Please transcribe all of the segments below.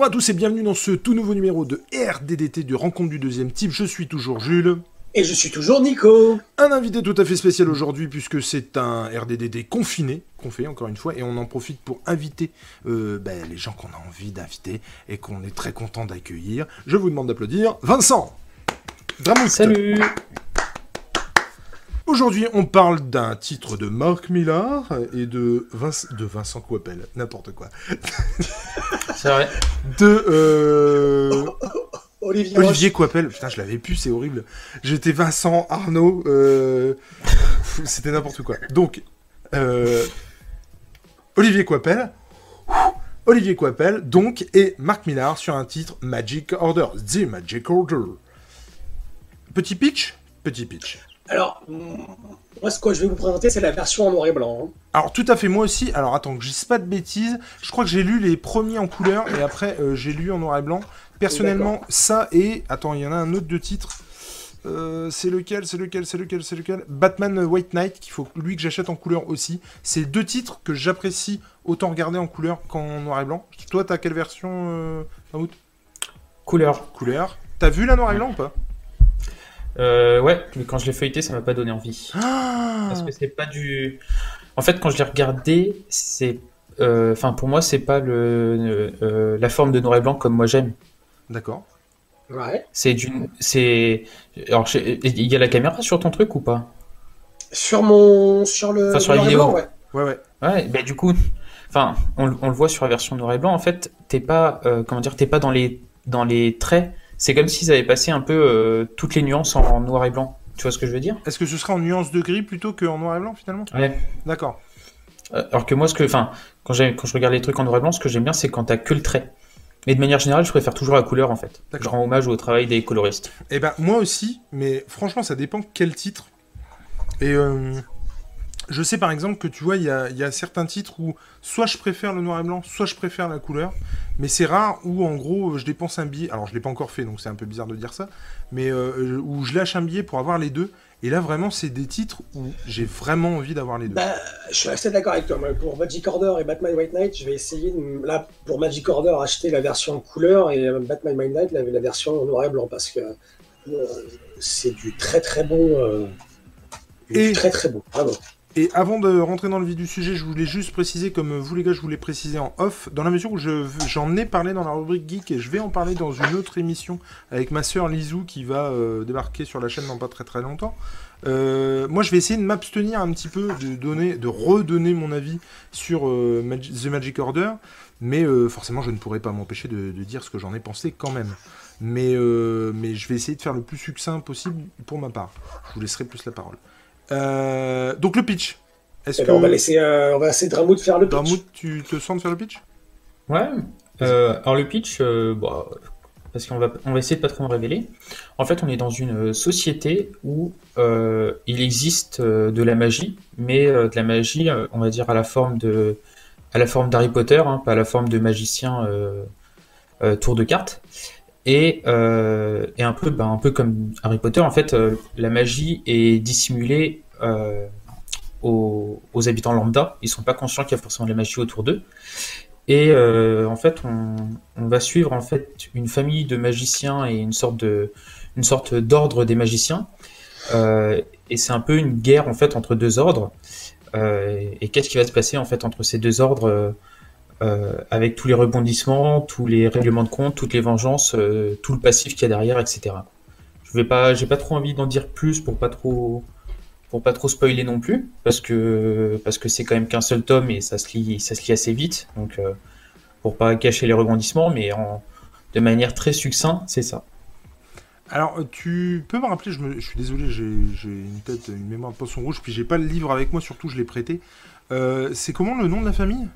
Bonjour à tous et bienvenue dans ce tout nouveau numéro de RDDT de Rencontre du deuxième type. Je suis toujours Jules. Et je suis toujours Nico. Un invité tout à fait spécial aujourd'hui puisque c'est un RDDD confiné qu'on fait encore une fois et on en profite pour inviter euh, ben, les gens qu'on a envie d'inviter et qu'on est très content d'accueillir. Je vous demande d'applaudir Vincent. Dramout. Salut. Aujourd'hui, on parle d'un titre de Marc Millar et de, de Vincent Coppel, n'importe quoi. C'est vrai. De euh, Olivier, Olivier Coppel. Putain, je l'avais pu, c'est horrible. J'étais Vincent Arnaud. Euh, c'était n'importe quoi. Donc, euh, Olivier Coppel. Olivier Coppel, donc, et Marc Millar sur un titre Magic Order. The Magic Order. Petit pitch? Petit pitch. Alors, moi, ce que je vais vous présenter, c'est la version en noir et blanc. Hein. Alors, tout à fait, moi aussi. Alors, attends, que je dise pas de bêtises. Je crois que j'ai lu les premiers en couleur et après, euh, j'ai lu en noir et blanc. Personnellement, ça et. Attends, il y en a un autre de titre. Euh, c'est lequel, c'est lequel, c'est lequel, c'est lequel? Batman White Knight, qu'il faut lui que j'achète en couleur aussi. C'est deux titres que j'apprécie autant regarder en couleur qu'en noir et blanc. Toi, t'as quelle version, euh, Couleur. Couleur. T'as vu la noir et blanc ou pas? Euh, ouais, mais quand je l'ai feuilleté, ça m'a pas donné envie. Ah Parce que c'est pas du. En fait, quand je l'ai regardé, c'est. Euh, enfin, pour moi, c'est pas le, euh, la forme de noir et blanc comme moi j'aime. D'accord. Ouais. C'est d'une. C'est. Alors, il y a la caméra sur ton truc ou pas? Sur mon. Sur le. Enfin, sur la vidéo. ouais. Ouais, ouais. Ouais, bah, du coup. Enfin, on, on, le voit sur la version noir et blanc. En fait, t'es pas. comment dire T'es pas dans les, dans les traits c'est comme s'ils avaient passé un peu euh, toutes les nuances en, noir et blanc. Tu vois ce que je veux dire? Est-ce que ce sera en nuance de gris plutôt qu'en noir et blanc finalement? Ouais. D'accord. Euh, alors que moi, ce que, enfin, quand, quand je regarde les trucs en noir et blanc, ce que j'aime bien, c'est quand t'as que le trait. Mais de manière générale, je préfère toujours la couleur en fait. Je rends hommage au travail des coloristes. Eh ben moi aussi, mais franchement, ça dépend quel titre. Et euh, je sais par exemple que tu vois, il y a, certains titres où soit je préfère le noir et blanc, soit je préfère la couleur, mais c'est rare où en gros je dépense un billet, alors je l'ai pas encore fait donc c'est un peu bizarre de dire ça, mais euh, où je lâche un billet pour avoir les deux, et là vraiment c'est des titres où j'ai vraiment envie d'avoir les deux. Bah, je suis assez d'accord avec toi, pour Magic Order et Batman White Knight, je vais essayer, là pour Magic Order, acheter la version couleur et euh, Batman White Knight la, la version noir et blanc parce que euh, c'est du très très bon. et... très très bon, bravo. Et avant de rentrer dans le vif du sujet, je voulais juste préciser, comme vous les gars, je voulais préciser en off, dans la mesure où j'en ai parlé dans la rubrique geek et je vais en parler dans une autre émission avec ma sœur Lizou qui va euh, débarquer sur la chaîne dans pas très très longtemps. Euh, moi, je vais essayer de m'abstenir un petit peu de donner, de redonner mon avis sur euh, The Magic Order, mais forcément, je ne pourrai pas m'empêcher de, dire ce que j'en ai pensé quand même. Mais, mais je vais essayer de faire le plus succinct possible pour ma part. Je vous laisserai plus la parole. Euh, donc le pitch. Est-ce eh ben, on va laisser, euh, on va laisser Dramout faire le pitch. Dramout, tu te sens de faire le pitch? Ouais. Euh, alors le pitch, bah, parce qu'on va, on va essayer de pas trop en révéler. En fait, on est dans une société où il existe de la magie, mais de la magie, on va dire à la forme de, à la forme d'Harry Potter, hein, pas à la forme de magicien tour de cartes. Et, euh, et un peu, bah, un peu comme Harry Potter, en fait, euh, la magie est dissimulée euh, aux, habitants lambda. Ils sont pas conscients qu'il y a forcément de la magie autour d'eux. Et en fait, on, on, va suivre en fait une famille de magiciens et une sorte de, une sorte d'ordre des magiciens. Et c'est un peu une guerre en fait entre deux ordres. et qu'est-ce qui va se passer en fait entre ces deux ordres euh, avec tous les rebondissements, tous les règlements de compte, toutes les vengeances, euh, tout le passif qu'il y a derrière, etc. Je vais pas, j'ai pas trop envie d'en dire plus pour pas trop, pour pas trop spoiler non plus, parce que parce que c'est quand même qu'un seul tome et ça se lit, ça se lit assez vite, donc euh, pour pas cacher les rebondissements, mais de manière très succincte, c'est ça. Alors, tu peux me rappeler, je, me, je suis désolé, j'ai une tête, une mémoire de poisson rouge, puis j'ai pas le livre avec moi, surtout je l'ai prêté. c'est comment le nom de la famille?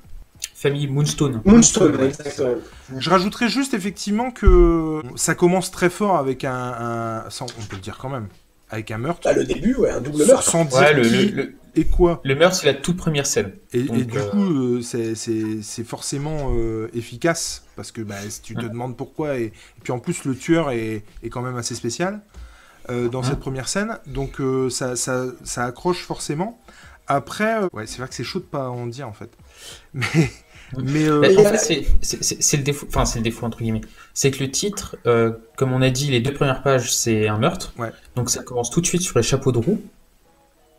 Famille Moonstone. Moonstone, exactement. Je rajouterais juste effectivement que ça commence très fort avec un, on peut le dire quand même, avec un meurtre. Bah, le début, ouais, un double meurtre. Sans dire le, et quoi. Le meurtre, c'est la toute première scène. Et, du euh, coup, euh, c'est forcément euh, efficace parce que bah, si tu te demandes pourquoi et, puis en plus le tueur est, est quand même assez spécial dans cette première scène, donc ça, ça, ça, accroche forcément. Après, euh, ouais, c'est vrai que c'est chaud de pas en dire en fait. Mais, mais bah, en fait, c'est le défaut, enfin c'est le défaut entre guillemets. C'est que le titre, comme on a dit, les deux premières pages, c'est un meurtre. Ouais. Donc ça commence tout de suite sur les chapeaux de roue.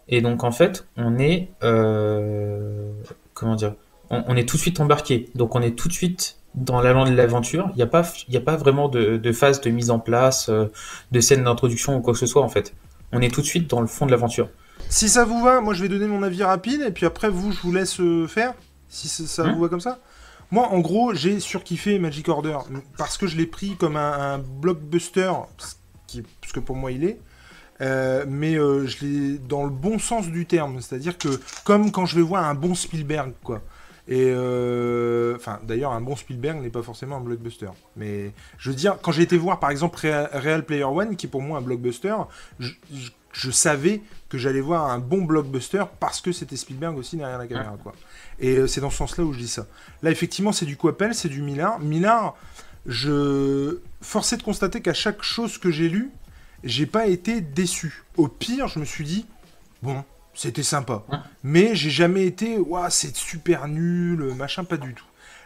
Et donc en fait, on est, comment dire, on, est tout de suite embarqué. Donc on est tout de suite dans l'allant de l'aventure. Il n'y a, pas, a pas vraiment de, phase de mise en place, euh, de scène d'introduction ou quoi que ce soit en fait. On est tout de suite dans le fond de l'aventure. Si ça vous va, moi je vais donner mon avis rapide et puis après vous, je vous laisse euh, faire. Si ça hein vous va comme ça. Moi, en gros, j'ai surkiffé Magic Order parce que je l'ai pris comme un, blockbuster, qui, parce que pour moi il est. Euh, mais je l'ai dans le bon sens du terme, c'est-à-dire que comme quand je vais voir un bon Spielberg, quoi. Et euh, enfin, d'ailleurs, un bon Spielberg n'est pas forcément un blockbuster. Mais je veux dire, quand j'ai été voir par exemple Real, Player One, qui est pour moi un blockbuster, je, savais que j'allais voir un bon blockbuster parce que c'était Spielberg aussi derrière la caméra, quoi. Et euh, c'est dans ce sens-là où je dis ça. Là, effectivement, c'est du Coppel, c'est du Millard. Millard, je forçais de constater qu'à chaque chose que j'ai lue, j'ai pas été déçu. Au pire, je me suis dit, bon, c'était sympa. Mais j'ai jamais été, waouh, c'est super nul, machin, pas du tout.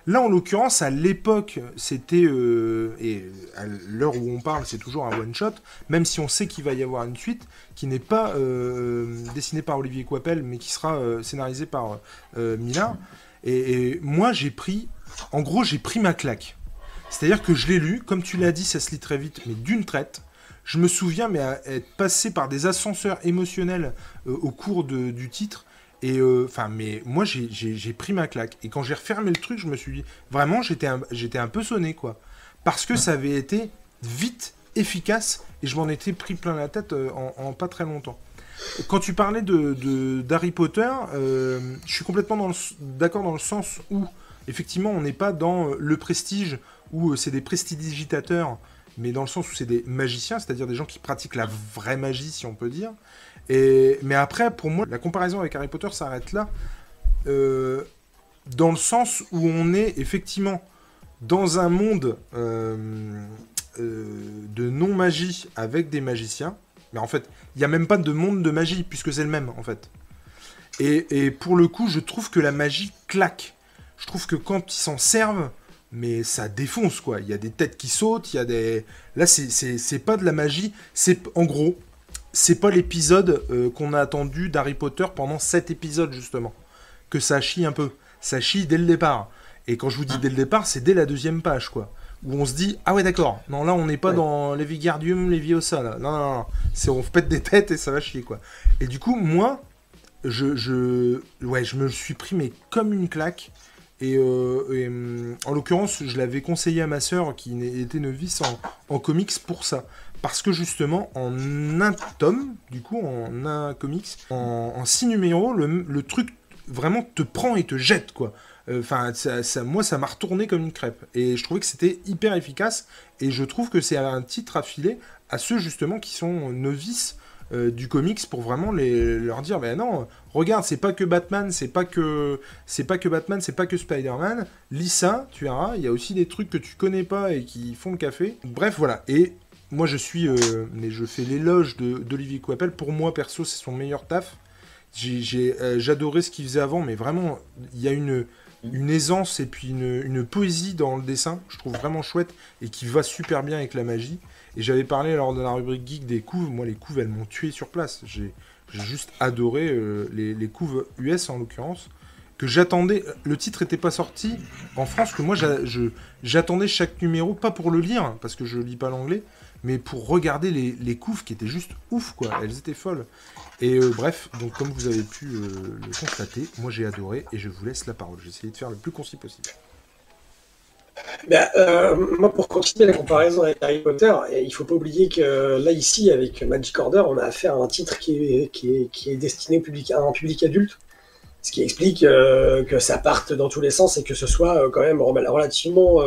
Là, en l'occurrence, à l'époque, c'était. Euh, et à l'heure où on parle, c'est toujours un one-shot, même si on sait qu'il va y avoir une suite, qui n'est pas euh, dessinée par Olivier Coipel, mais qui sera euh, scénarisée par Millard. Et, moi, j'ai pris. En gros, j'ai pris ma claque. C'est-à-dire que je l'ai lu, comme tu l'as dit, ça se lit très vite, mais d'une traite je me souviens mais être passé par des ascenseurs émotionnels euh, au cours du titre. Et euh, enfin, mais moi j'ai pris ma claque. Et quand j'ai refermé le truc, je me suis dit vraiment j'étais un, un peu sonné quoi, parce que ça avait été vite, efficace et je m'en étais pris plein la tête euh, en, pas très longtemps. Quand tu parlais de d'Harry Potter, je suis complètement d'accord dans le sens où effectivement on n'est pas dans le prestige où c'est des prestidigitateurs mais dans le sens où c'est des magiciens, c'est-à-dire des gens qui pratiquent la vraie magie, si on peut dire. Mais après, pour moi, la comparaison avec Harry Potter s'arrête là, euh, dans le sens où on est effectivement dans un monde euh, euh, de non-magie avec des magiciens. Mais en fait, il n'y a même pas de monde de magie, puisque c'est le même, en fait. Et, et, pour le coup, je trouve que la magie claque. Je trouve que quand ils s'en servent, mais ça défonce quoi. Il y a des têtes qui sautent, il y a des. Là, c'est pas de la magie, c'est en gros, c'est pas l'épisode euh, qu'on a attendu d'Harry Potter pendant 7 épisodes justement. Que ça chie un peu. Ça chie dès le départ. Et quand je vous dis dès le départ, c'est dès la deuxième page quoi. Où on se dit, ah ouais, d'accord, non, là on n'est pas dans les Vigardium, les Viosa là. Non, non, non. C'est on pète des têtes et ça va chier quoi. Et du coup, moi, je, je, ouais, je me suis pris mais comme une claque. Et, euh, hum, en l'occurrence, je l'avais conseillé à ma sœur qui était novice en, comics pour ça. Parce que justement, en un tome, du coup, en un comics, en, six numéros, le, truc vraiment te prend et te jette, quoi. Euh, enfin, ça, moi, ça m'a retourné comme une crêpe. Et je trouvais que c'était hyper efficace. Et je trouve que c'est un titre affilé à ceux justement qui sont novices euh, du comics pour vraiment leur dire ben non regarde c'est pas que Batman c'est pas que c'est pas que Batman c'est pas que Spider-Man lis ça tu verras il y a aussi des trucs que tu connais pas et qui font le café bref voilà et moi je suis euh, mais je fais l'éloge d'Olivier Coipel pour moi perso c'est son meilleur taf euh, j'adorais ce qu'il faisait avant mais vraiment il y a une une aisance et puis une, une, poésie dans le dessin, je trouve vraiment chouette et qui va super bien avec la magie. Et j'avais parlé lors de la rubrique geek des couves. Moi, les couves, elles m'ont tué sur place. J'ai juste adoré euh, les, les, couves US en l'occurrence. Que j'attendais. Le titre n'était pas sorti en France. Que moi, j'attendais chaque numéro, pas pour le lire, parce que je lis pas l'anglais, mais pour regarder les, les, qui étaient juste ouf, quoi. Elles étaient folles. Et euh, bref, donc comme vous avez pu euh, le constater, moi j'ai adoré et je vous laisse la parole. J'ai essayé de faire le plus concis possible. Ben, euh, moi, pour continuer la comparaison avec Harry Potter, il ne faut pas oublier que là, ici, avec Magic Order, on a affaire à un titre qui est, qui est, destiné public, à un public adulte, ce qui explique euh, que ça parte dans tous les sens et que ce soit euh, quand même relativement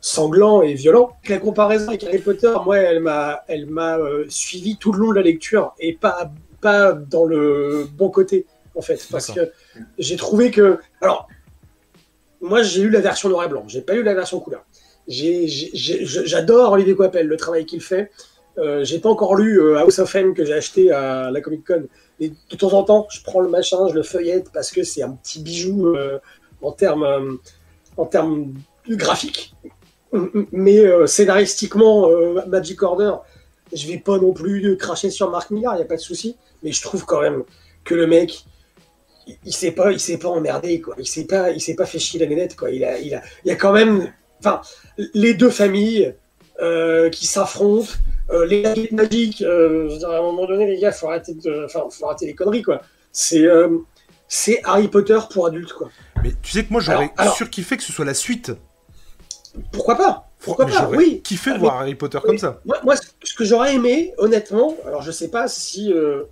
sanglant et violent. La comparaison avec Harry Potter, moi, elle m'a, elle m'a suivi tout le long de la lecture et pas, pas dans le bon côté, en fait, parce que j'ai trouvé que, alors, moi, j'ai lu la version noir et blanc. J'ai pas lu la version couleur. J'adore Olivier Coipel, le travail qu'il fait. Euh, j'ai pas encore lu euh, House of M que j'ai acheté à la Comic Con. Et de temps en temps, je prends le machin, je le feuillette parce que c'est un petit bijou euh, en termes euh, en termes graphiques. Mais euh, scénaristiquement, euh, Magic Order, je vais pas non plus cracher sur Marc Millar, il y a pas de souci. Mais je trouve quand même que le mec, il, il s'est pas, il s'est pas emmerdé quoi. Il s'est pas, il s'est pas fait chier la nénette quoi. Il a, il a, il y a quand même, enfin, les deux familles qui s'affrontent. Euh, les baguettes magiques, euh, je veux dire, à un moment donné, les gars, faut arrêter, de, enfin, faut arrêter les conneries, quoi. C'est, euh, c'est Harry Potter pour adultes, quoi. Mais tu sais que moi, j'aurais surkiffé que ce soit la suite. Pourquoi pas? Pourquoi Mais pas? Oui. kiffé Ah, de mais- voir Harry Potter comme ça. Moi, moi, ce que j'aurais aimé, honnêtement, alors je sais pas si euh,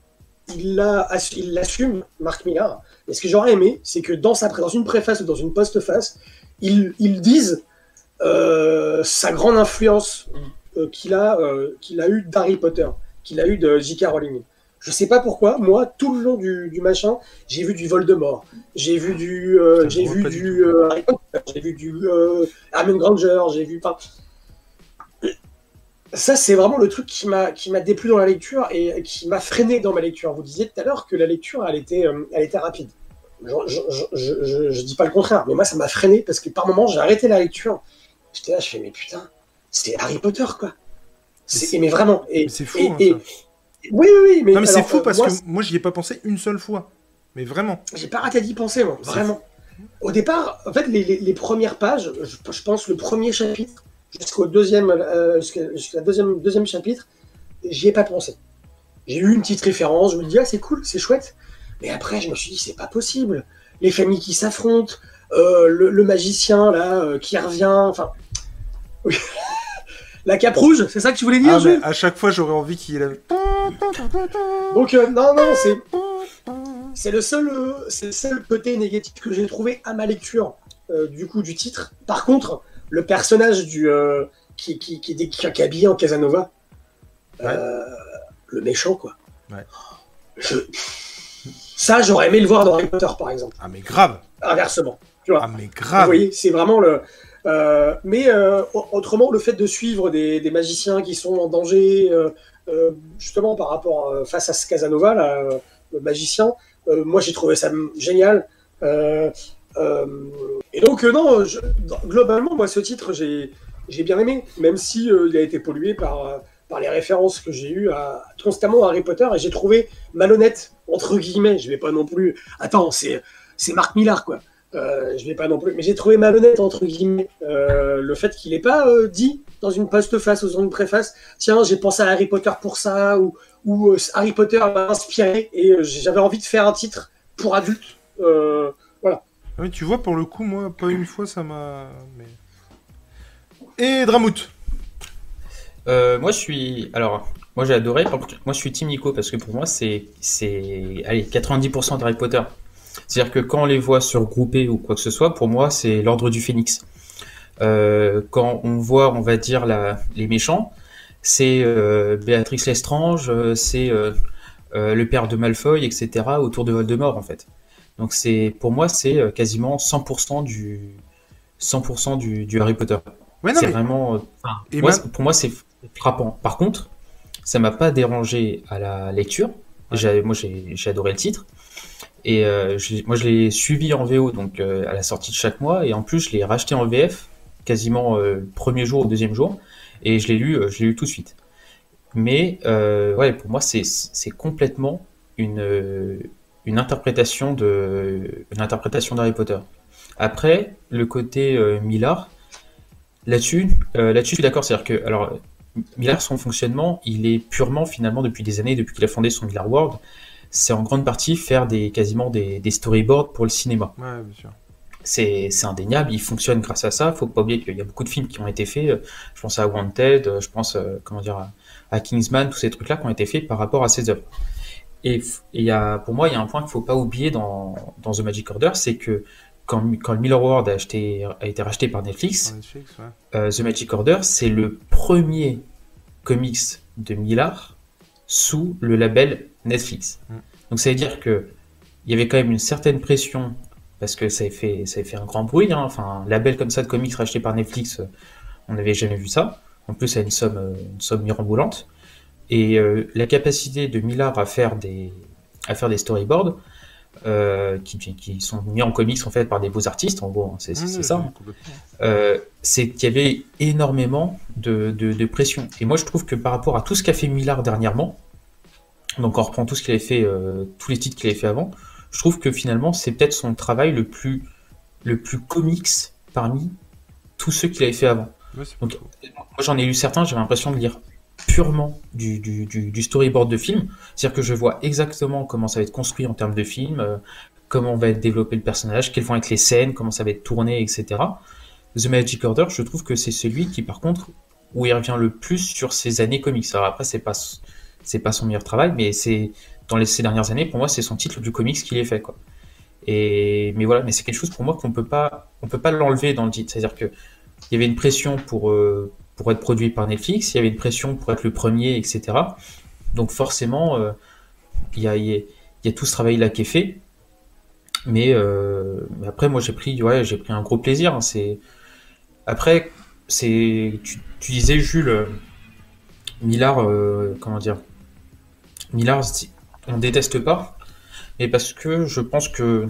il l'a ass- il l'assume, Marc Millard, mais ce que j'aurais aimé, c'est que dans, sa, pré- dans une préface ou dans une postface, il, il dise euh, sa grande influence euh, qu'il a, euh, qu'il a eu d'Harry Potter, qu'il a eu de J.K. Rowling. Je sais pas pourquoi, moi, tout le long du, du machin, j'ai vu du Voldemort, j'ai vu du, euh, j'ai vu du euh, Harry Potter, j'ai vu du euh, Hermione Granger, j'ai vu, enfin, ça, c'est vraiment le truc qui m'a qui m'a déplu dans la lecture et qui m'a freiné dans ma lecture. Vous disiez tout à l'heure que la lecture, elle était, euh, elle était rapide. Je, je, je, je, je dis pas le contraire, mais moi, ça m'a freiné parce que par moments, j'ai arrêté la lecture. J'étais là, je fais, mais putain, c'est Harry Potter, quoi. C'est, mais vraiment. Et, c'est fou. et- hein, et- oui, oui, oui. Mais, Non, mais c'est fou euh, parce moi, que moi, j'y ai pas pensé une seule fois. Mais vraiment. j'ai pas raté d'y penser, moi, vraiment. Au départ, en fait, les, les- les premières pages, je, je pense le premier chapitre jusqu'au deuxième, euh, jusqu'à deuxième chapitre, j'y ai pas pensé. J'ai eu une petite référence, je me dis ah c'est cool, c'est chouette. Mais après, je me suis dit c'est pas possible. Les familles qui s'affrontent, euh, le, le magicien là euh, qui revient, enfin. Oui. La cape rouge, c'est ça que tu voulais dire, Ah, Jules à chaque fois, j'aurais envie qu'il ait la- Donc euh, non, non, c'est c'est le seul euh, c'est le seul côté négatif que j'ai trouvé à ma lecture euh, du coup du titre. Par contre, le personnage du qui qui qui, qui, qui est habillé en Casanova, le méchant quoi. Ouais. Je- Ça, j'aurais aimé le voir dans Harry Potter par exemple. Ah, mais grave. Inversement, tu vois. Ah, mais Vous grave. voyez, c'est vraiment le. Euh, mais euh, au- autrement, le fait de suivre des, magiciens qui sont en danger, euh, justement par rapport face à ce Casanova, le magicien, moi j'ai trouvé ça génial. Et donc, non, globalement, moi ce titre, j'ai j'ai bien aimé, même si il a été pollué par, par les références que j'ai eues constamment à Harry Potter, et j'ai trouvé malhonnête, entre guillemets, je vais pas non plus. Attends, c'est c'est Marc Millar, quoi. Euh, je vais pas non plus, mais j'ai trouvé malhonnête entre guillemets euh, le fait qu'il ait pas euh, dit dans une postface ou dans une préface, tiens j'ai pensé à Harry Potter pour ça ou, ou euh, Harry Potter m'a inspiré et euh, j'avais envie de faire un titre pour adultes. Euh, Ah Oui, tu vois, pour le coup, moi, pas une fois, ça m'a. Mais... Et Dramout. Euh, moi, je suis. Alors, moi, j'ai adoré. Moi, je suis Team Nico parce que pour moi, c'est. c'est... Allez, 90% d'Harry Potter. C'est-à-dire que quand on les voit surgroupés ou quoi que ce soit, pour moi, c'est l'ordre du phénix. Euh, quand on voit, on va dire, la... les méchants, c'est euh, Béatrix Lestrange, euh, c'est euh, le père de Malfoy, etc., autour de Voldemort, en fait. Donc, c'est, pour moi, c'est quasiment 100% du, 100% du, du Harry Potter. Ouais, c'est mais. vraiment. enfin, Et moi, même- c'est- Pour moi, c'est frappant. Par contre, ça m'a pas dérangé à la lecture. Ouais. Moi, j'ai adoré le titre. Et euh, moi, je l'ai suivi en VO, donc euh, à la sortie de chaque mois. Et en plus, je l'ai racheté en VF quasiment euh, le premier jour ou deuxième jour. Et je l'ai lu, je l'ai lu tout de suite. Mais ouais, pour moi, c'est complètement une, une interprétation de une interprétation d'Harry Potter. Après, le côté euh, Millard, là-dessus, là-dessus, je suis d'accord. C'est-à-dire que, alors, Millard, son fonctionnement, il est purement finalement depuis des années, depuis qu'il a fondé son Millard World, c'est en grande partie faire des quasiment des, des storyboards pour le cinéma. Ouais, bien sûr. C'est c'est indéniable, il fonctionne grâce à ça. Faut pas oublier qu'il y a beaucoup de films qui ont été faits. Je pense à Wanted, je pense euh, comment dire à, à Kingsman, tous ces trucs-là qui ont été faits par rapport à ces œuvres. Et et il y a, pour moi, il y a un point qu'il faut pas oublier dans, dans The Magic Order, c'est que quand, quand le Miller World a, acheté, a été racheté par Netflix, Sur Netflix, ouais. euh, The Magic Order, c'est le premier comics de Millard sous le label Netflix. Mm. Donc ça veut dire que il y avait quand même une certaine pression parce que ça avait fait, ça avait fait un grand bruit. hein. Enfin, un label comme ça de comics racheté par Netflix, euh, on n'avait jamais vu ça. En plus, à une somme, euh, une somme. Et la capacité de Millard à faire des, à faire des storyboards, euh, qui, qui, sont mis en comics en fait par des beaux artistes, en gros, hein, c'est ça. Hein. Euh, c'est qu'il y avait énormément de, de, pression. Et moi, je trouve que par rapport à tout ce qu'a fait Millard dernièrement, donc on reprend tout ce qu'il avait fait, euh, tous les titres qu'il avait fait avant, je trouve que finalement, c'est peut-être son travail le plus, le plus comics parmi tous ceux qu'il avait fait avant. donc, moi, j'en ai lu certains, j'avais l'impression de lire purement du, du, storyboard de film. C'est-à-dire que je vois exactement comment ça va être construit en termes de film, euh, comment va être développé le personnage, quelles vont être les scènes, comment ça va être tourné, etc. The Magic Order, je trouve que c'est celui qui, par contre, où il revient le plus sur ses années comics. Alors après, c'est pas, c'est pas son meilleur travail, mais c'est dans ces dernières années, pour moi, c'est son titre plus comics qu'il ait fait, quoi. Et, mais voilà, mais c'est quelque chose pour moi qu'on peut pas, on peut pas l'enlever dans le titre. C'est-à-dire que il y avait une pression pour, euh, pour être produit par Netflix, il y avait une pression pour être le premier, etc. Donc forcément, euh, il y, a, y, a, tout ce travail-là qui est fait. Mais, euh, après, moi, j'ai pris, j'ai pris un gros plaisir. Hein. c'est après, c'est, tu, disais Jules, euh, Millard, comment dire, Millard, on déteste pas, mais parce que je pense que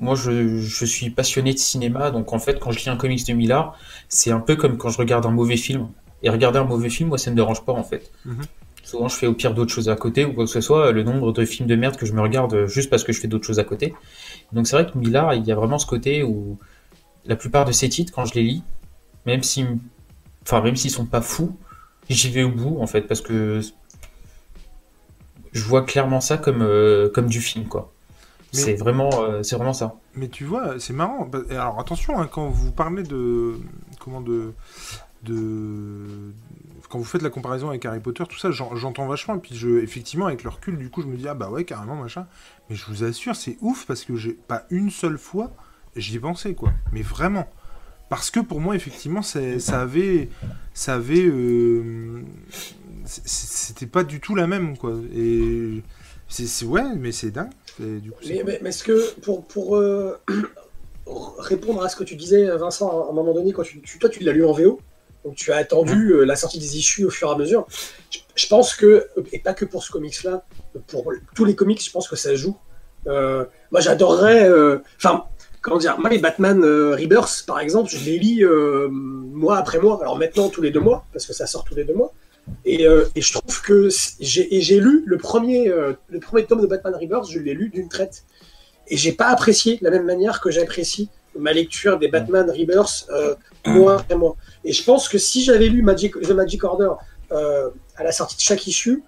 moi, je, suis passionné de cinéma, donc en fait, quand je lis un comics de Millard, c'est un peu comme quand je regarde un mauvais film. Et regarder un mauvais film, moi, ça ne me dérange pas, en fait. Mhm. Souvent, je fais au pire d'autres choses à côté, ou quoi que ce soit, le nombre de films de merde que je me regarde juste parce que je fais d'autres choses à côté. Donc c'est vrai que Millard, il y a vraiment ce côté où la plupart de ses titres, quand je les lis, même si, enfin, même s'ils sont pas fous, j'y vais au bout, en fait, parce que je vois clairement ça comme, euh, comme du film, quoi. C'est vraiment, euh, c'est vraiment ça. Mais tu vois, c'est marrant. Bah, alors attention, hein, quand vous parlez de comment de de quand vous faites la comparaison avec Harry Potter, tout ça, j'entends vachement. Et puis je, effectivement, avec le recul, du coup, je me dis ah bah ouais, carrément machin. Mais je vous assure, c'est ouf parce que j'ai pas une seule fois j'y ai pensé quoi. Mais vraiment. Parce que pour moi, effectivement, ça avait, ça avait, euh, c'était pas du tout la même quoi. Et c'est ouais, mais c'est dingue. Du coup, mais, est-ce que pour, pour euh, répondre à ce que tu disais, Vincent, à un moment donné, quand tu, toi tu l'as lu en VO, donc tu as attendu euh, la sortie des issues au fur et à mesure. Je, pense que, et pas que pour ce comics-là, pour tous les comics, je pense que ça joue. Euh, moi j'adorerais. Enfin, comment dire, moi les Batman Rebirth, par exemple, je les lis mois après mois. Alors maintenant tous les deux mois, parce que ça sort tous les deux mois. Euh, et, je trouve que j'ai lu le premier, euh, le premier tome de Batman Rebirth, je l'ai lu d'une traite. Et j'ai pas apprécié de la même manière que j'apprécie ma lecture des Batman Rebirth euh, mois. Et je pense que si j'avais lu Magic, The Magic Order à la sortie de chaque issue,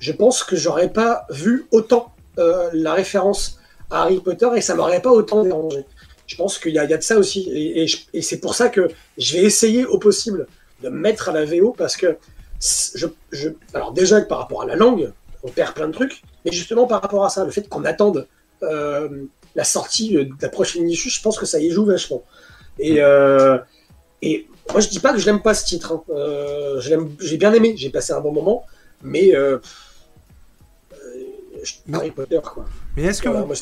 je pense que j'aurais pas vu autant la référence à Harry Potter et ça m'aurait pas autant dérangé. Je pense qu'il y, a de ça aussi. Et, et c'est pour ça que je vais essayer au possible de mettre à la VO parce que je, alors déjà que par rapport à la langue, on perd plein de trucs, mais justement par rapport à ça, le fait qu'on attende euh, la sortie de la prochaine issue, je pense que ça y joue vachement. Et, euh, et moi je dis pas que je n'aime pas ce titre, hein. euh, j'ai bien aimé, j'ai passé un bon moment, mais Harry Potter quoi. Mais est-ce que vous...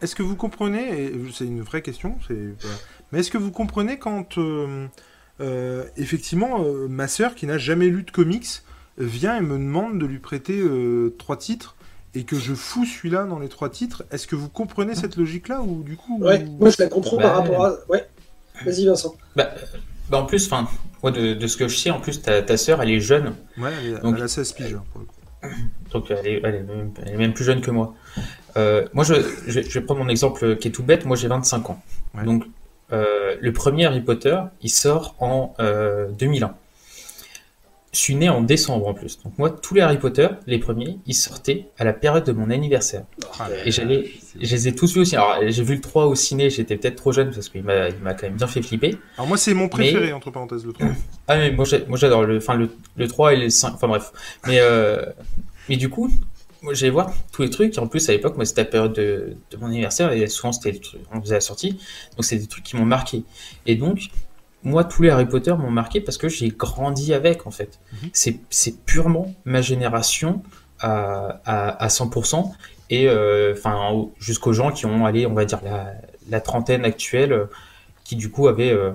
Est-ce que vous comprenez, c'est une vraie question, mais est-ce que vous comprenez quand euh, effectivement, euh, ma sœur, qui n'a jamais lu de comics, vient et me demande de lui prêter euh, trois titres et que je fous celui-là dans les trois titres. Est-ce que vous comprenez cette logique-là ou du coup Ouais, moi je la comprends par bah, rapport à. Ouais. Vas-y Vincent. Bah, bah en plus, enfin, de, ce que je sais, en plus ta, ta sœur, elle est jeune. Ouais, elle, est, donc, elle a 16 piges hein, pour le coup. Donc elle est, elle est, même, plus jeune que moi. moi, je, je, vais prendre mon exemple qui est tout bête. Moi, j'ai 25 ans. Donc euh, le premier Harry Potter, il sort en 2001. Euh, je suis né en décembre en plus. Donc moi, tous les Harry Potter, les premiers, ils sortaient à la période de mon anniversaire. Ah, et j'allais, je les ai tous vus aussi. Alors j'ai vu le 3 au ciné, j'étais peut-être trop jeune parce qu'il m'a, quand même bien fait flipper. Alors moi, c'est mon préféré, entre parenthèses, le 3. ah mais moi, j'adore le, enfin, le, le 3 et le 5, enfin bref. Mais, euh, mais du coup, moi, j'allais voir tous les trucs. En plus, à l'époque, moi, c'était la période de, mon anniversaire et souvent, c'était on faisait la sortie. Donc, c'est des trucs qui m'ont marqué. Et donc, moi, tous les Harry Potter m'ont marqué parce que j'ai grandi avec, en fait. Mhm. C'est purement ma génération à, à, 100%. Et euh, enfin, jusqu'aux gens qui ont, allé, on va dire, la, la trentaine actuelle, qui du coup avaient, euh,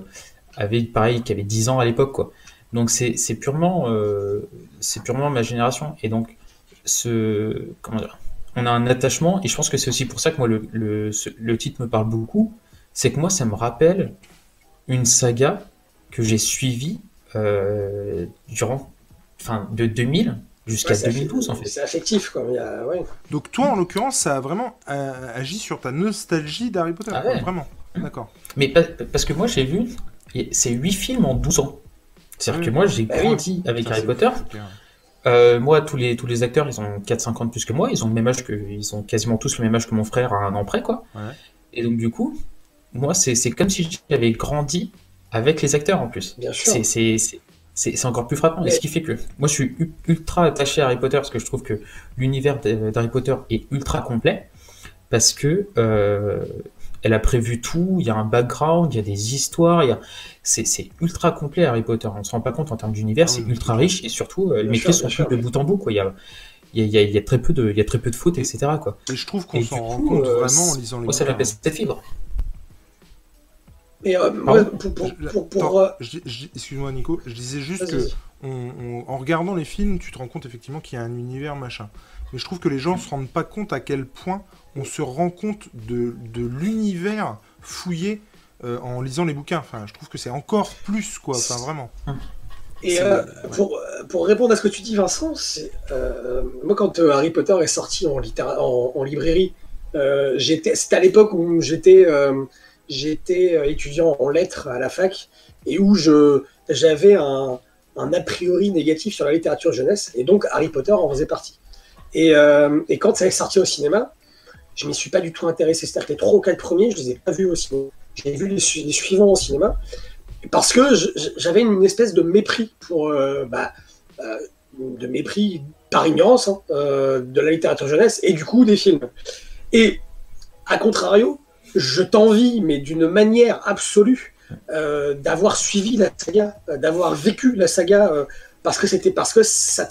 avaient, pareil, qui avaient 10 ans à l'époque, quoi. Donc c'est purement, euh, c'est purement ma génération. Et donc, ce, comment dire, on a un attachement, et je pense que c'est aussi pour ça que moi le, le, le titre me parle beaucoup, c'est que moi ça me rappelle une saga que j'ai suivie euh, durant, enfin, de 2000 jusqu'à 2012 en fait. C'est affectif quoi. ouais. Donc toi en l'occurrence ça a vraiment euh, agi sur ta nostalgie d'Harry Potter, ah vraiment. D'accord. Mais parce que moi j'ai vu, c'est 8 films en 12 ans. C'est-à-dire que moi j'ai bah grandi avec Harry Potter. Euh, moi, tous les, tous les acteurs, ils ont 4-5 ans de plus que moi. Ils ont le même âge que, ils ont quasiment tous le même âge que mon frère à un an près, quoi. Et donc, du coup, moi, c'est comme si j'avais grandi avec les acteurs en plus. C'est encore plus frappant. Et ce qui fait que moi, je suis ultra attaché à Harry Potter parce que je trouve que l'univers d'Harry Potter est ultra complet. Parce que euh, elle a prévu tout, il y a un background, il y a des histoires, il y a... c'est, ultra complet Harry Potter. On se rend pas compte en termes d'univers, ah c'est ultra riche et surtout euh, les maîtrises sont de bout en bout. Quoi. Il, y a, il, y a, il y a très peu de, il y a très peu de fautes, etc. Quoi. Et je trouve qu'on s'en rend compte euh, vraiment en lisant les. Moi, ça fibre. Et euh, pour, pour, pour, euh, Excuse-moi Nico, je disais juste que en regardant les films, tu te rends compte effectivement qu'il y a un univers machin. Mais je trouve que les gens se rendent pas compte à quel point on se rend compte de, l'univers fouillé euh, en lisant les bouquins. Enfin, je trouve que c'est encore plus, quoi. Enfin, vraiment. Et euh, pour, pour, répondre à ce que tu dis, Vincent, euh, moi, quand Harry Potter est sorti en, en, librairie, c'était à l'époque où j'étais j'étais étudiant en lettres à la fac et où j'avais un, un a priori négatif sur la littérature jeunesse, et donc Harry Potter en faisait partie. Et, et quand ça est sorti au cinéma, je m'y suis pas du tout intéressé. C'est-à-dire que les trois ou quatre premiers, je les ai pas vus au cinéma. J'ai vu les, suivants au cinéma parce que j'avais une espèce de mépris pour, euh, bah, euh, de mépris par ignorance hein, euh, de la littérature jeunesse et du coup des films. Et à contrario, je t'envie, mais d'une manière absolue, d'avoir suivi la saga, d'avoir vécu la saga, parce que c'était parce que ça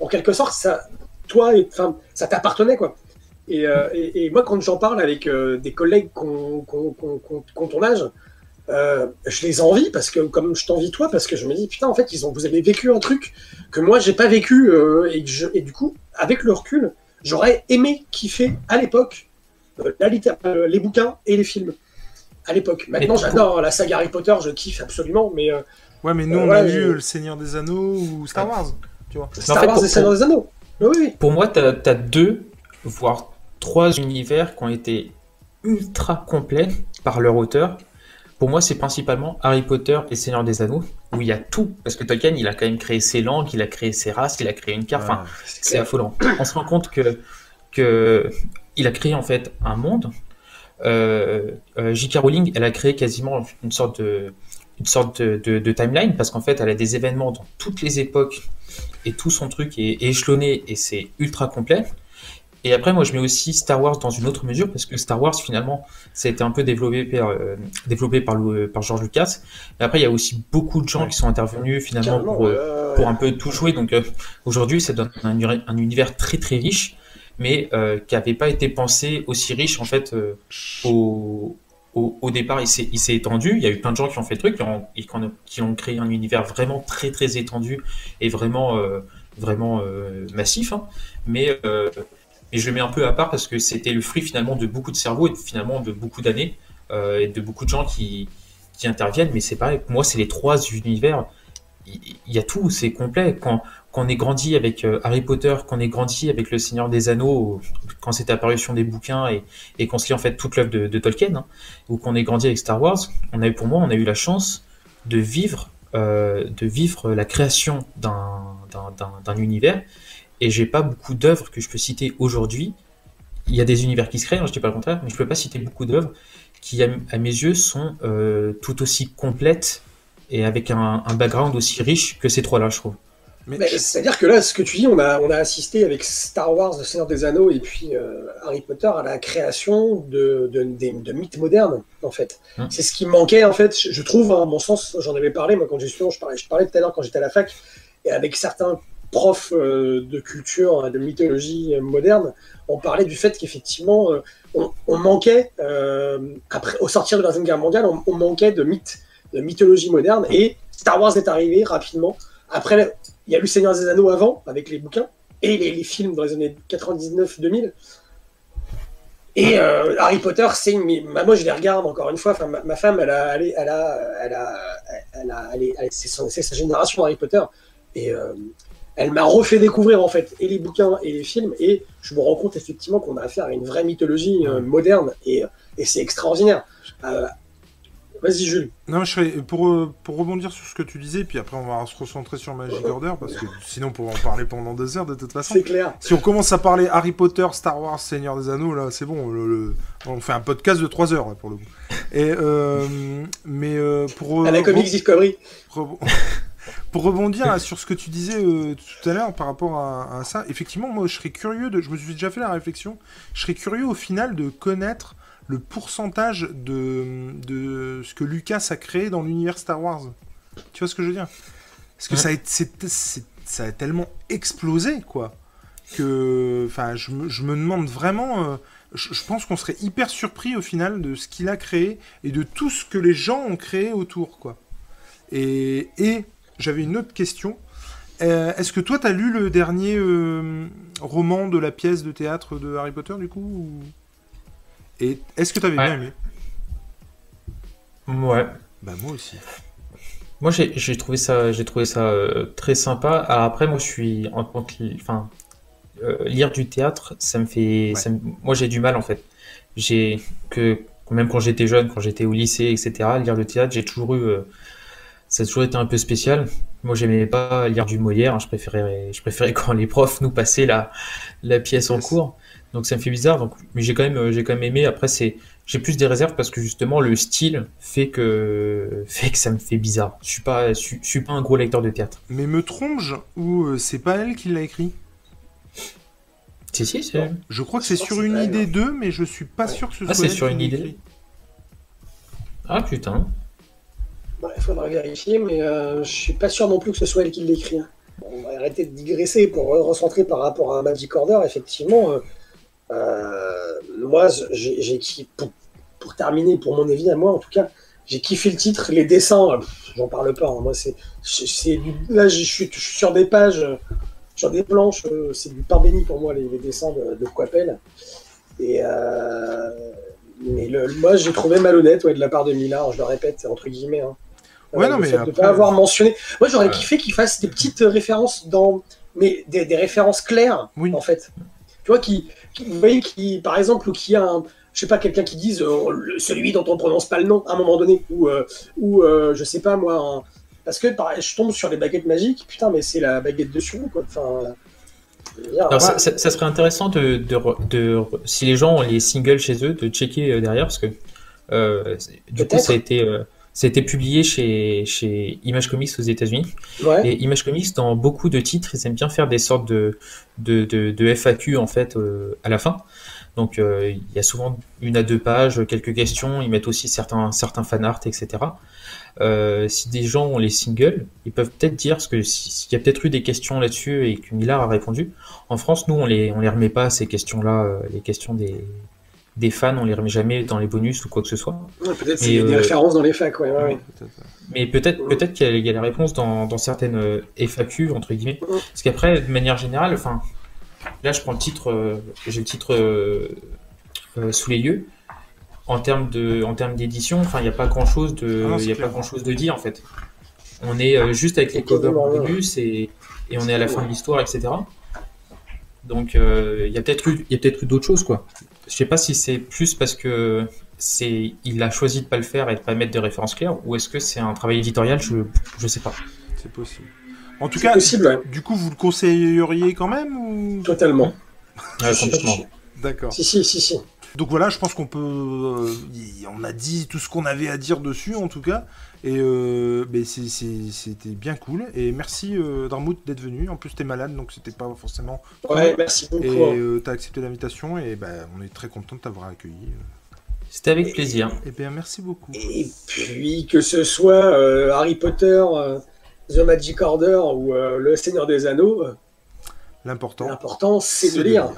en quelque sorte, ça, toi, ça t'appartenait quoi. Euh, et, moi, quand j'en parle avec euh, des collègues qu'on ton âge, euh, je les envie parce que, comme je t'envie toi, parce que je me dis, putain, en fait, ils ont, vous avez vécu un truc que moi, j'ai pas vécu. et, et, du coup, avec le recul, j'aurais aimé kiffer à l'époque les bouquins et les films. À l'époque. Maintenant, j'adore la saga Harry Potter, je kiffe absolument, mais. ouais, mais nous, on a vu Le Seigneur des Anneaux ou Star Wars, tu vois. Star Wars et Seigneur des Anneaux. Oui, Pour moi, tu as, deux, voire trois univers qui ont été ultra complets par leur auteur. Pour moi, c'est principalement Harry Potter et Seigneur des Anneaux, où il y a tout. Parce que Tolkien, il a quand même créé ses langues, il a créé ses races, il a créé une carte. enfin, c'est affolant. On se rend compte que, que il a créé en fait un monde. Euh, euh J.K. Rowling, elle a créé quasiment une sorte de, une sorte de, timeline parce qu'en fait, elle a des événements dans toutes les époques et tout son truc est échelonné et c'est ultra complet. Et après, moi, je mets aussi Star Wars dans une autre mesure, parce que Star Wars, finalement, ça a été un peu développé par, euh, développé par, par George Lucas. Mais après, il y a aussi beaucoup de gens qui sont intervenus, finalement, pour, euh, pour un peu tout jouer. Donc, euh, aujourd'hui, ça donne un, un, univers très, très riche, mais qui n'avait pas été pensé aussi riche, en fait, au, au, au, départ. Il s'est étendu. Il y a eu plein de gens qui ont fait le truc, qui ont, qui ont créé un univers vraiment très, très étendu et vraiment, vraiment massif. Hein. Mais mais je le mets un peu à part parce que c'était le fruit finalement de beaucoup de cerveaux et finalement de beaucoup d'années euh, et de beaucoup de gens qui, qui interviennent. Mais c'est pareil, moi, c'est les trois univers. Il y, a tout, c'est complet. Quand, quand on est grandi avec euh, Harry Potter, quand on est grandi avec Le Seigneur des Anneaux, quand c'était apparition des bouquins et, et qu'on se lit en fait toute l'œuvre de, Tolkien, hein, ou qu'on est grandi avec Star Wars, on a pour moi, on a eu la chance de vivre, euh, de vivre la création d'un univers et j'ai pas beaucoup d'œuvres que je peux citer aujourd'hui. Il y a des univers qui se créent, hein, je dis pas le contraire, mais je peux pas citer beaucoup d'œuvres qui, à, mes yeux, sont euh, tout aussi complètes et avec un, background aussi riche que ces trois-là, je trouve. C'est-à-dire que là, ce que tu dis, on a, on a assisté avec Star Wars, Le Seigneur des Anneaux et puis euh, Harry Potter à la création de, de, mythes modernes, en fait. Hum. C'est ce qui manquait, en fait, je trouve, à mon sens, j'en avais parlé, moi, quand je parlais, je parlais tout à l'heure quand j'étais à la fac, et avec certains prof euh, de culture, de mythologie moderne, on parlait du fait qu'effectivement, euh, on, manquait, euh, après, au sortir de la Deuxième Guerre mondiale, on, manquait de mythes de mythologie moderne. Et Star Wars est arrivé rapidement. Après, il y a eu Seigneur des Anneaux avant, avec les bouquins, et les, films dans les années 99-2000. Et euh, Harry Potter, c'est bah, moi je les regarde encore une fois. Enfin, ma, femme, elle a, elle, a, elle a, elle a, elle c'est sa génération Harry Potter, et euh, elle m'a refait découvrir en fait et les bouquins et les films, et je me rends compte effectivement qu'on a affaire à une vraie mythologie euh, moderne, et, et c'est extraordinaire. Vas-y, Jules. Non, je serais, pour, euh, pour rebondir sur ce que tu disais, puis après on va se recentrer sur Magic Order, parce que sinon on pourrait en parler pendant deux heures de toute façon. C'est clair. Si on commence à parler Harry Potter, Star Wars, Seigneur des Anneaux, là, c'est bon. on fait un podcast de trois heures, pour le coup. Et, euh, mais euh, pour. À la Comics Discovery. pour rebondir sur ce que tu disais tout à l'heure par rapport à, à, ça, effectivement, moi je serais curieux de. Je me suis déjà fait la réflexion. Je serais curieux au final de connaître le pourcentage de, de ce que Lucas a créé dans l'univers Star Wars. Tu vois ce que je veux dire? Parce que ça, a, ça a tellement explosé, quoi, que enfin, je, je, me demande vraiment... Euh, je, pense qu'on serait hyper surpris au final de ce qu'il a créé et de tout ce que les gens ont créé autour, quoi. Et, et j'avais une autre question. Euh, est-ce que toi, tu as lu le dernier euh, roman de la pièce de théâtre de Harry Potter, du coup ou... Et est-ce que tu avais bien aimé? Ouais. Bah moi aussi. Moi j'ai trouvé ça, j'ai trouvé ça euh, très sympa. Alors après moi je suis en tant que, enfin, lire du théâtre, ça me fait, moi j'ai du mal en fait. J'ai que même quand j'étais jeune, quand j'étais au lycée, etc. Lire le théâtre, j'ai toujours eu, ça a toujours été un peu spécial. Moi j'aimais pas lire du Molière, hein. je préférais, je préférais quand les profs nous passaient la, la pièce en cours. Donc ça me fait bizarre. Donc, mais j'ai quand même, j'ai quand même aimé. Après, c'est, j'ai plus des réserves parce que justement le style fait que, fait que ça me fait bizarre. Je suis pas, je, suis pas un gros lecteur de théâtre. Mais me trompe ou euh, c'est pas elle qui l'a écrit? Si si, c'est. Je crois que c'est sur une idée d'eux, mais je suis pas sûr que ce ah, soit. Ah, c'est sur une idée. Ah putain. Il faudra vérifier, mais euh, je suis pas sûr non plus que ce soit elle qui l'écrit. Hein. on va arrêter de digresser pour recentrer par rapport à Magic Order. Effectivement, euh, moi, j'ai pour, pour, terminer, pour mon avis à moi en tout cas, j'ai kiffé le titre, les dessins, j'en parle pas. Hein. moi, c'est, là, je suis, sur des pages, sur des planches, euh, c'est du pain béni pour moi les, dessins de, de. Et euh, mais le, moi, j'ai trouvé malhonnête de la part de Millard, je le répète, entre guillemets. Hein. Ouais, non, mais pas avoir mentionné. Moi, j'aurais kiffé qu'il fasse des petites références dans, mais des, des références claires, oui. en fait. Tu vois, qui, vous voyez, qui, par exemple, ou qui a un, je sais pas, quelqu'un qui dise euh, celui dont on prononce pas le nom à un moment donné, ou, euh, ou euh, je sais pas moi, parce que je tombe sur les baguettes magiques, putain, mais c'est la baguette de quoi. Enfin, Alors, ça, serait intéressant de, de, si les gens ont les singles chez eux, de checker derrière, parce que du coup, ça a été. Été publié chez, chez Image Comics aux États-Unis. Et Image Comics, dans beaucoup de titres, ils aiment bien faire des sortes de, de, de, FAQ en fait euh, à la fin. Donc euh, il y a souvent une à deux pages, quelques questions. Ils mettent aussi certains, certains fan art, etc. Euh, si des gens ont les singles, ils peuvent peut-être dire, parce qu'il y a peut-être eu des questions là-dessus et que Millard a répondu. En France, nous, on les, on les remet pas, ces questions-là, les questions des, des fans, on les remet jamais dans les bonus ou quoi que ce soit. peut-être qu'il y a des références dans les facs, ouais, Mais peut-être peut-être qu'il y, a la réponse dans, dans certaines euh, FAQ, entre guillemets. Parce qu'après, de manière générale, enfin, là je prends le titre, euh, j'ai le titre euh, sous les yeux. En termes de, en termes d'édition, enfin, il n'y a pas grand chose de, ah il a pas grand chose de dit en fait. On est juste avec les covers en bonus et, et on est à la fin de l'histoire, etc. Donc il y a peut-être eu, il y a peut-être eu d'autres choses quoi. Je sais pas si c'est plus parce que c'est il a choisi de pas le faire et de pas mettre de références claires, ou est-ce que c'est un travail éditorial Je je sais pas. C'est possible. En tout cas, possible, du coup, vous le conseilleriez quand même ou? Totalement. complètement. D'accord. Si, si, si, si. Donc voilà, je pense qu'on peut. Euh, on a dit tout ce qu'on avait à dire dessus, en tout cas. Et euh, c'était bien cool. Et merci euh, d'être venu. En plus, t'es malade, donc c'était pas forcément. Ouais, merci beaucoup. Et euh, t'as accepté l'invitation. Et ben, on est très content de t'avoir accueilli. C'était avec plaisir. Et, bien, merci beaucoup. Et puis, que ce soit euh, Harry Potter, The Magic Order ou Le Seigneur des Anneaux, l'important, l'important c'est de lire.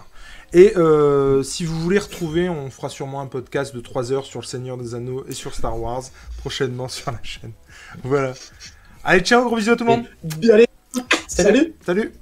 Et euh, si vous voulez retrouver, on fera sûrement un podcast de 3 heures sur le Seigneur des Anneaux et sur Star Wars prochainement sur la chaîne. Voilà. Allez, ciao, gros bisous à tout le monde. Allez, salut. Salut.